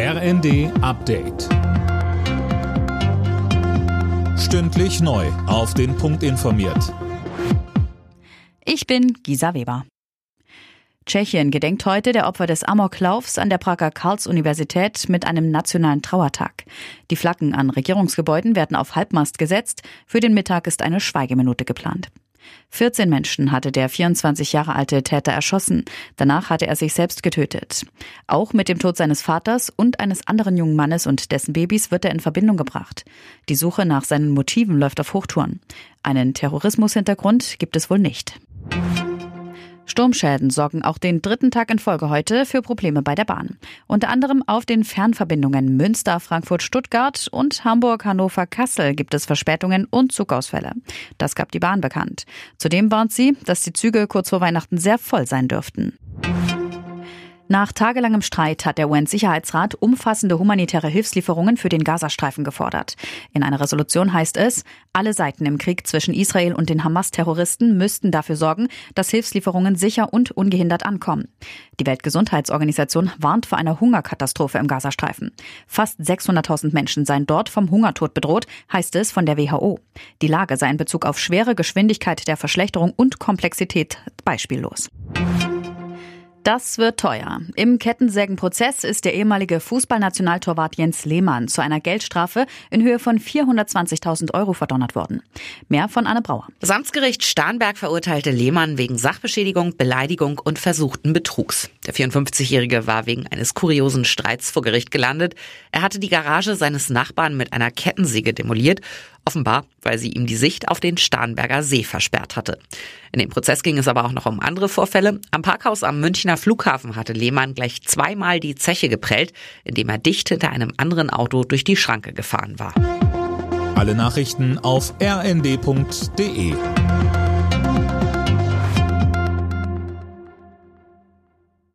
RND Update. Stündlich neu. Auf den Punkt informiert. Ich bin Gisa Weber. Tschechien gedenkt heute der Opfer des Amoklaufs an der Prager Karls-Universität mit einem nationalen Trauertag. Die Flaggen an Regierungsgebäuden werden auf Halbmast gesetzt. Für den Mittag ist eine Schweigeminute geplant. 14 Menschen hatte der 24 Jahre alte Täter erschossen. Danach hatte er sich selbst getötet. Auch mit dem Tod seines Vaters und eines anderen jungen Mannes und dessen Babys wird er in Verbindung gebracht. Die Suche nach seinen Motiven läuft auf Hochtouren. Einen Terrorismushintergrund gibt es wohl nicht. Sturmschäden sorgen auch den dritten Tag in Folge heute für Probleme bei der Bahn. Unter anderem auf den Fernverbindungen Münster, Frankfurt, Stuttgart und Hamburg, Hannover, Kassel gibt es Verspätungen und Zugausfälle. Das gab die Bahn bekannt. Zudem warnt sie, dass die Züge kurz vor Weihnachten sehr voll sein dürften. Nach tagelangem Streit hat der UN-Sicherheitsrat umfassende humanitäre Hilfslieferungen für den Gazastreifen gefordert. In einer Resolution heißt es, alle Seiten im Krieg zwischen Israel und den Hamas-Terroristen müssten dafür sorgen, dass Hilfslieferungen sicher und ungehindert ankommen. Die Weltgesundheitsorganisation warnt vor einer Hungerkatastrophe im Gazastreifen. Fast 600.000 Menschen seien dort vom Hungertod bedroht, heißt es von der WHO. Die Lage sei in Bezug auf schwere Geschwindigkeit der Verschlechterung und Komplexität beispiellos. Das wird teuer. Im Kettensägenprozess ist der ehemalige Fußballnationaltorwart Jens Lehmann zu einer Geldstrafe in Höhe von 420.000 Euro verdonnert worden. Mehr von Anne Brauer. Das Amtsgericht Starnberg verurteilte Lehmann wegen Sachbeschädigung, Beleidigung und versuchten Betrugs. Der 54-Jährige war wegen eines kuriosen Streits vor Gericht gelandet. Er hatte die Garage seines Nachbarn mit einer Kettensäge demoliert Offenbar, weil sie ihm die Sicht auf den Starnberger See versperrt hatte. In dem Prozess ging es aber auch noch um andere Vorfälle. Am Parkhaus am Münchner Flughafen hatte Lehmann gleich zweimal die Zeche geprellt, indem er dicht hinter einem anderen Auto durch die Schranke gefahren war. Alle Nachrichten auf rnd.de